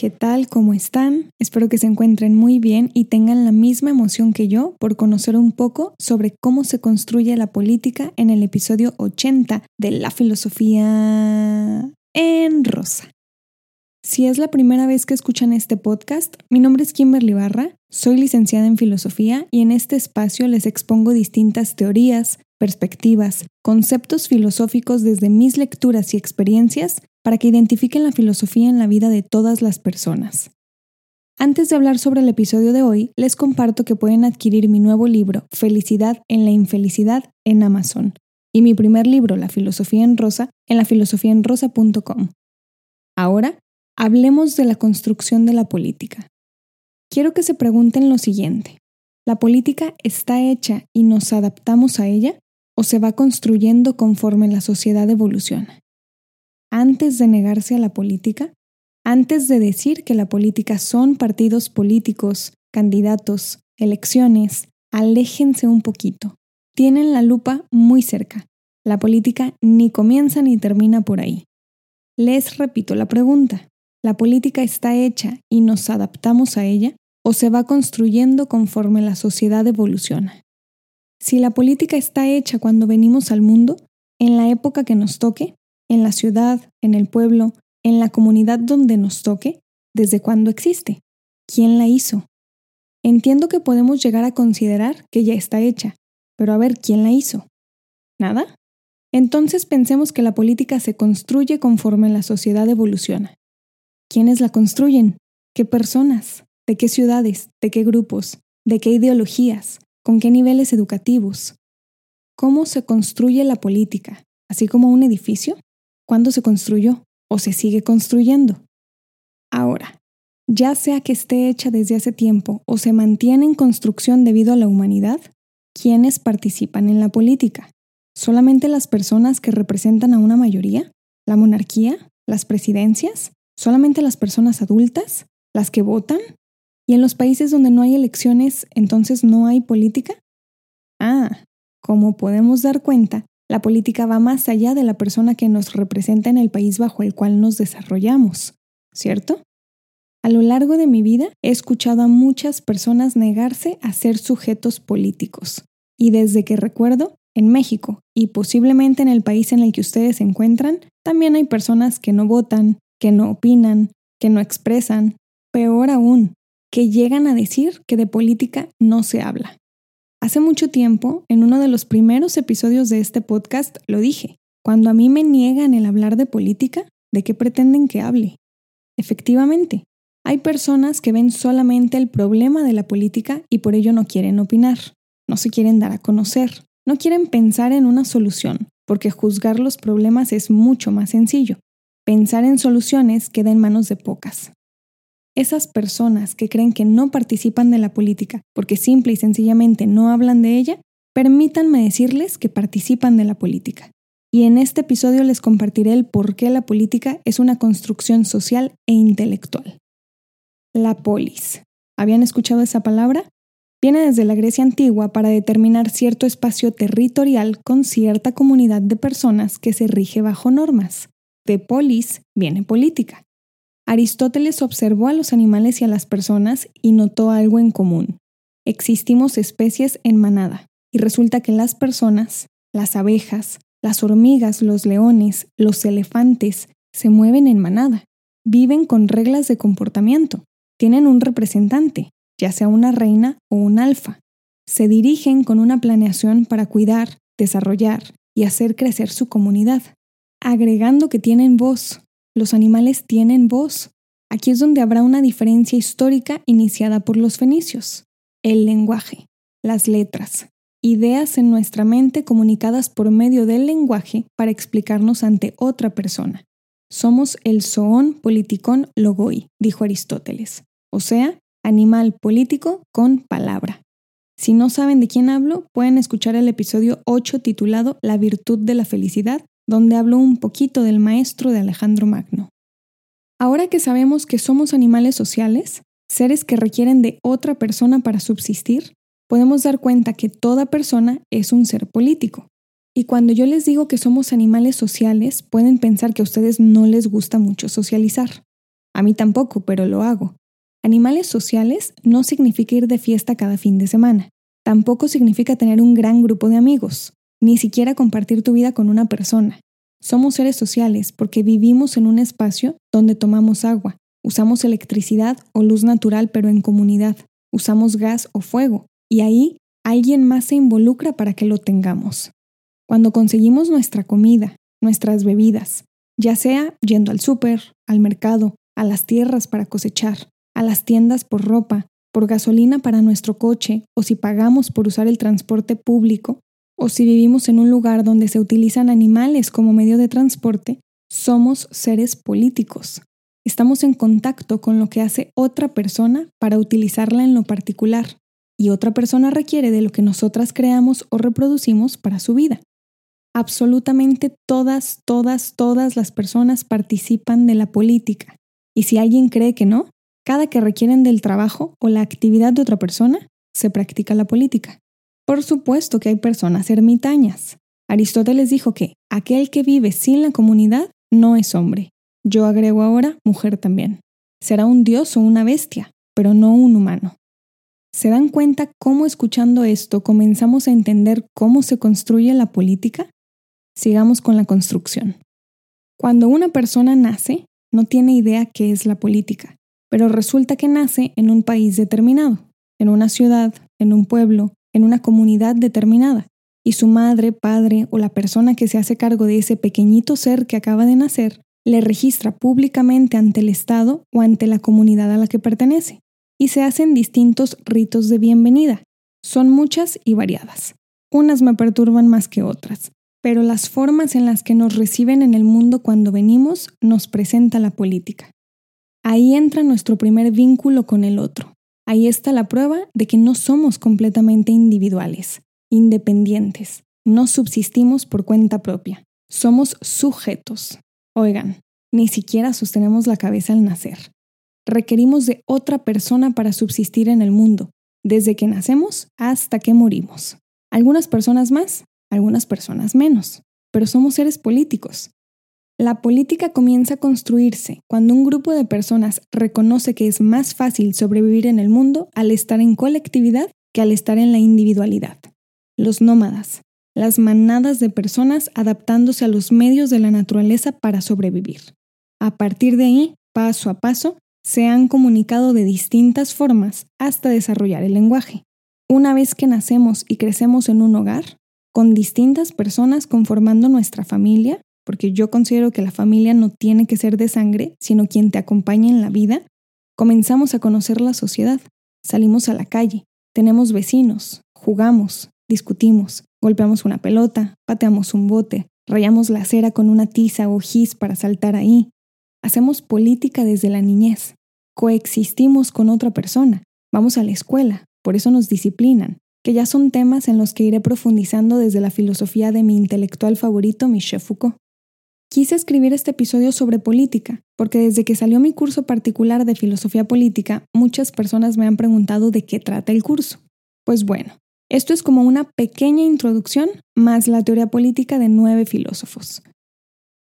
¿Qué tal? ¿Cómo están? Espero que se encuentren muy bien y tengan la misma emoción que yo por conocer un poco sobre cómo se construye la política en el episodio 80 de La Filosofía en Rosa. Si es la primera vez que escuchan este podcast, mi nombre es Kimberly Barra, soy licenciada en filosofía y en este espacio les expongo distintas teorías, perspectivas, conceptos filosóficos desde mis lecturas y experiencias para que identifiquen la filosofía en la vida de todas las personas. Antes de hablar sobre el episodio de hoy, les comparto que pueden adquirir mi nuevo libro, Felicidad en la Infelicidad, en Amazon, y mi primer libro, La Filosofía en Rosa, en lafilosofiaenrosa.com. Ahora, hablemos de la construcción de la política. Quiero que se pregunten lo siguiente. ¿La política está hecha y nos adaptamos a ella o se va construyendo conforme la sociedad evoluciona? Antes de negarse a la política, antes de decir que la política son partidos políticos, candidatos, elecciones, aléjense un poquito. Tienen la lupa muy cerca. La política ni comienza ni termina por ahí. Les repito la pregunta. ¿La política está hecha y nos adaptamos a ella o se va construyendo conforme la sociedad evoluciona? Si la política está hecha cuando venimos al mundo, en la época que nos toque, en la ciudad, en el pueblo, en la comunidad donde nos toque, desde cuándo existe, quién la hizo. Entiendo que podemos llegar a considerar que ya está hecha, pero a ver, ¿quién la hizo? ¿Nada? Entonces pensemos que la política se construye conforme la sociedad evoluciona. ¿Quiénes la construyen? ¿Qué personas? ¿De qué ciudades? ¿De qué grupos? ¿De qué ideologías? ¿Con qué niveles educativos? ¿Cómo se construye la política? ¿Así como un edificio? Cuándo se construyó o se sigue construyendo. Ahora, ya sea que esté hecha desde hace tiempo o se mantiene en construcción debido a la humanidad, ¿quiénes participan en la política? ¿Solamente las personas que representan a una mayoría? ¿La monarquía? ¿Las presidencias? ¿Solamente las personas adultas? ¿Las que votan? ¿Y en los países donde no hay elecciones, entonces no hay política? Ah, como podemos dar cuenta, la política va más allá de la persona que nos representa en el país bajo el cual nos desarrollamos, ¿cierto? A lo largo de mi vida he escuchado a muchas personas negarse a ser sujetos políticos. Y desde que recuerdo, en México y posiblemente en el país en el que ustedes se encuentran, también hay personas que no votan, que no opinan, que no expresan, peor aún, que llegan a decir que de política no se habla. Hace mucho tiempo, en uno de los primeros episodios de este podcast, lo dije. Cuando a mí me niegan el hablar de política, ¿de qué pretenden que hable? Efectivamente, hay personas que ven solamente el problema de la política y por ello no quieren opinar, no se quieren dar a conocer, no quieren pensar en una solución, porque juzgar los problemas es mucho más sencillo. Pensar en soluciones queda en manos de pocas. Esas personas que creen que no participan de la política porque simple y sencillamente no hablan de ella, permítanme decirles que participan de la política. Y en este episodio les compartiré el por qué la política es una construcción social e intelectual. La polis. ¿Habían escuchado esa palabra? Viene desde la Grecia antigua para determinar cierto espacio territorial con cierta comunidad de personas que se rige bajo normas. De polis viene política. Aristóteles observó a los animales y a las personas y notó algo en común. Existimos especies en manada, y resulta que las personas, las abejas, las hormigas, los leones, los elefantes, se mueven en manada, viven con reglas de comportamiento, tienen un representante, ya sea una reina o un alfa. Se dirigen con una planeación para cuidar, desarrollar y hacer crecer su comunidad, agregando que tienen voz, los animales tienen voz. Aquí es donde habrá una diferencia histórica iniciada por los fenicios. El lenguaje, las letras, ideas en nuestra mente comunicadas por medio del lenguaje para explicarnos ante otra persona. Somos el zoon politikon logoi, dijo Aristóteles, o sea, animal político con palabra. Si no saben de quién hablo, pueden escuchar el episodio 8 titulado La virtud de la felicidad, donde hablo un poquito del maestro de Alejandro Magno. Ahora que sabemos que somos animales sociales, seres que requieren de otra persona para subsistir, podemos dar cuenta que toda persona es un ser político. Y cuando yo les digo que somos animales sociales, pueden pensar que a ustedes no les gusta mucho socializar. A mí tampoco, pero lo hago. Animales sociales no significa ir de fiesta cada fin de semana. Tampoco significa tener un gran grupo de amigos, ni siquiera compartir tu vida con una persona. Somos seres sociales porque vivimos en un espacio donde tomamos agua, usamos electricidad o luz natural pero en comunidad, usamos gas o fuego, y ahí alguien más se involucra para que lo tengamos. Cuando conseguimos nuestra comida, nuestras bebidas, ya sea yendo al súper, al mercado, a las tierras para cosechar, a las tiendas por ropa, por gasolina para nuestro coche o si pagamos por usar el transporte público o si vivimos en un lugar donde se utilizan animales como medio de transporte, somos seres políticos. Estamos en contacto con lo que hace otra persona para utilizarla en lo particular, y otra persona requiere de lo que nosotras creamos o reproducimos para su vida. Absolutamente todas, todas, todas las personas participan de la política, y si alguien cree que no, cada que requieren del trabajo o la actividad de otra persona, se practica la política. Por supuesto que hay personas ermitañas. Aristóteles dijo que aquel que vive sin la comunidad no es hombre. Yo agrego ahora mujer también. Será un dios o una bestia, pero no un humano. ¿Se dan cuenta cómo escuchando esto comenzamos a entender cómo se construye la política? Sigamos con la construcción. Cuando una persona nace, no tiene idea qué es la política pero resulta que nace en un país determinado, en una ciudad, en un pueblo, en una comunidad determinada, y su madre, padre o la persona que se hace cargo de ese pequeñito ser que acaba de nacer le registra públicamente ante el Estado o ante la comunidad a la que pertenece, y se hacen distintos ritos de bienvenida. Son muchas y variadas. Unas me perturban más que otras, pero las formas en las que nos reciben en el mundo cuando venimos nos presenta la política. Ahí entra nuestro primer vínculo con el otro. Ahí está la prueba de que no somos completamente individuales, independientes, no subsistimos por cuenta propia, somos sujetos. Oigan, ni siquiera sostenemos la cabeza al nacer. Requerimos de otra persona para subsistir en el mundo, desde que nacemos hasta que morimos. Algunas personas más, algunas personas menos, pero somos seres políticos. La política comienza a construirse cuando un grupo de personas reconoce que es más fácil sobrevivir en el mundo al estar en colectividad que al estar en la individualidad. Los nómadas, las manadas de personas adaptándose a los medios de la naturaleza para sobrevivir. A partir de ahí, paso a paso, se han comunicado de distintas formas hasta desarrollar el lenguaje. Una vez que nacemos y crecemos en un hogar, con distintas personas conformando nuestra familia, porque yo considero que la familia no tiene que ser de sangre, sino quien te acompaña en la vida, comenzamos a conocer la sociedad, salimos a la calle, tenemos vecinos, jugamos, discutimos, golpeamos una pelota, pateamos un bote, rayamos la acera con una tiza o gis para saltar ahí. Hacemos política desde la niñez, coexistimos con otra persona, vamos a la escuela, por eso nos disciplinan, que ya son temas en los que iré profundizando desde la filosofía de mi intelectual favorito, Michel Foucault. Quise escribir este episodio sobre política, porque desde que salió mi curso particular de filosofía política, muchas personas me han preguntado de qué trata el curso. Pues bueno, esto es como una pequeña introducción más la teoría política de nueve filósofos.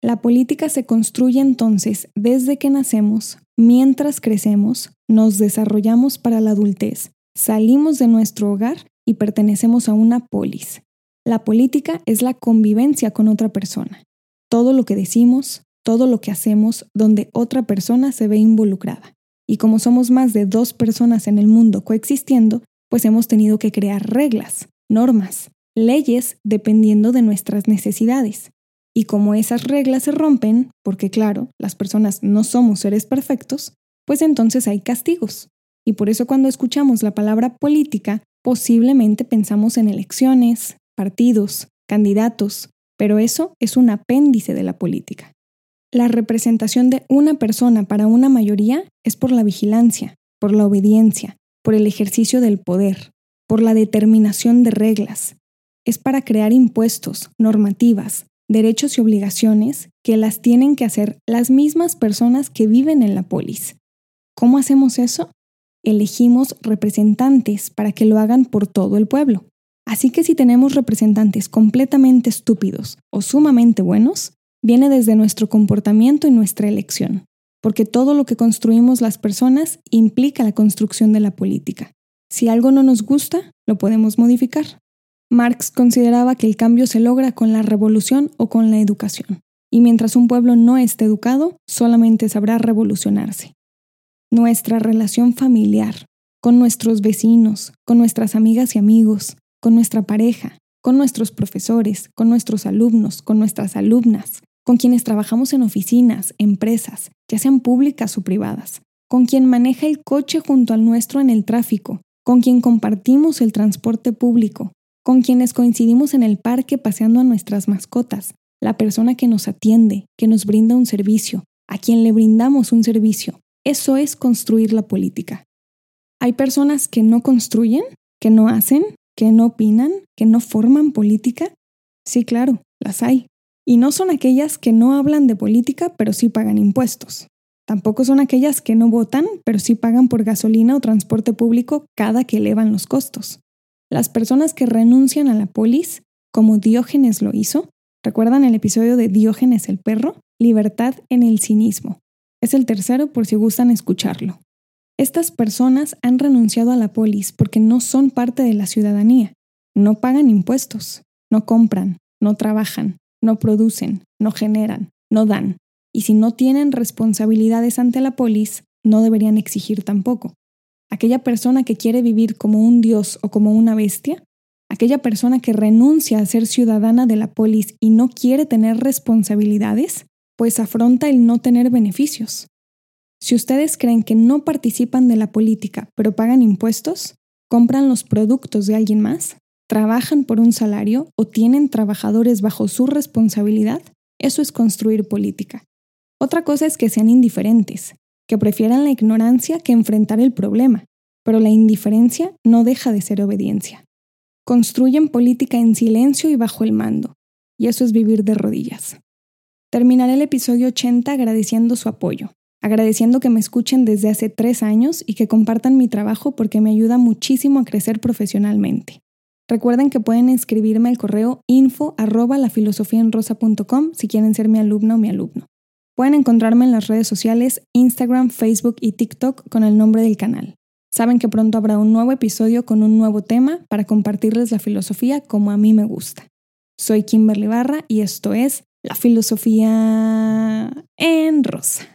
La política se construye entonces desde que nacemos, mientras crecemos, nos desarrollamos para la adultez, salimos de nuestro hogar y pertenecemos a una polis. La política es la convivencia con otra persona todo lo que decimos, todo lo que hacemos, donde otra persona se ve involucrada. Y como somos más de dos personas en el mundo coexistiendo, pues hemos tenido que crear reglas, normas, leyes dependiendo de nuestras necesidades. Y como esas reglas se rompen, porque claro, las personas no somos seres perfectos, pues entonces hay castigos. Y por eso cuando escuchamos la palabra política, posiblemente pensamos en elecciones, partidos, candidatos, pero eso es un apéndice de la política. La representación de una persona para una mayoría es por la vigilancia, por la obediencia, por el ejercicio del poder, por la determinación de reglas. Es para crear impuestos, normativas, derechos y obligaciones que las tienen que hacer las mismas personas que viven en la polis. ¿Cómo hacemos eso? Elegimos representantes para que lo hagan por todo el pueblo. Así que si tenemos representantes completamente estúpidos o sumamente buenos, viene desde nuestro comportamiento y nuestra elección. porque todo lo que construimos las personas implica la construcción de la política. Si algo no nos gusta, lo podemos modificar. Marx consideraba que el cambio se logra con la revolución o con la educación, y mientras un pueblo no esté educado, solamente sabrá revolucionarse. Nuestra relación familiar, con nuestros vecinos, con nuestras amigas y amigos, con nuestra pareja, con nuestros profesores, con nuestros alumnos, con nuestras alumnas, con quienes trabajamos en oficinas, empresas, ya sean públicas o privadas, con quien maneja el coche junto al nuestro en el tráfico, con quien compartimos el transporte público, con quienes coincidimos en el parque paseando a nuestras mascotas, la persona que nos atiende, que nos brinda un servicio, a quien le brindamos un servicio. Eso es construir la política. Hay personas que no construyen, que no hacen, que no opinan, que no forman política. Sí, claro, las hay. Y no son aquellas que no hablan de política, pero sí pagan impuestos. Tampoco son aquellas que no votan, pero sí pagan por gasolina o transporte público cada que elevan los costos. Las personas que renuncian a la polis, como Diógenes lo hizo, ¿recuerdan el episodio de Diógenes el perro? Libertad en el cinismo. Es el tercero por si gustan escucharlo. Estas personas han renunciado a la polis porque no son parte de la ciudadanía, no pagan impuestos, no compran, no trabajan, no producen, no generan, no dan. Y si no tienen responsabilidades ante la polis, no deberían exigir tampoco. Aquella persona que quiere vivir como un dios o como una bestia, aquella persona que renuncia a ser ciudadana de la polis y no quiere tener responsabilidades, pues afronta el no tener beneficios. Si ustedes creen que no participan de la política, pero pagan impuestos, compran los productos de alguien más, trabajan por un salario o tienen trabajadores bajo su responsabilidad, eso es construir política. Otra cosa es que sean indiferentes, que prefieran la ignorancia que enfrentar el problema, pero la indiferencia no deja de ser obediencia. Construyen política en silencio y bajo el mando, y eso es vivir de rodillas. Terminaré el episodio 80 agradeciendo su apoyo, agradeciendo que me escuchen desde hace tres años y que compartan mi trabajo porque me ayuda muchísimo a crecer profesionalmente. Recuerden que pueden escribirme al correo info arroba si quieren ser mi alumno o mi alumno. Pueden encontrarme en las redes sociales Instagram, Facebook y TikTok con el nombre del canal. Saben que pronto habrá un nuevo episodio con un nuevo tema para compartirles la filosofía como a mí me gusta. Soy Kimberly Barra y esto es La Filosofía en Rosa.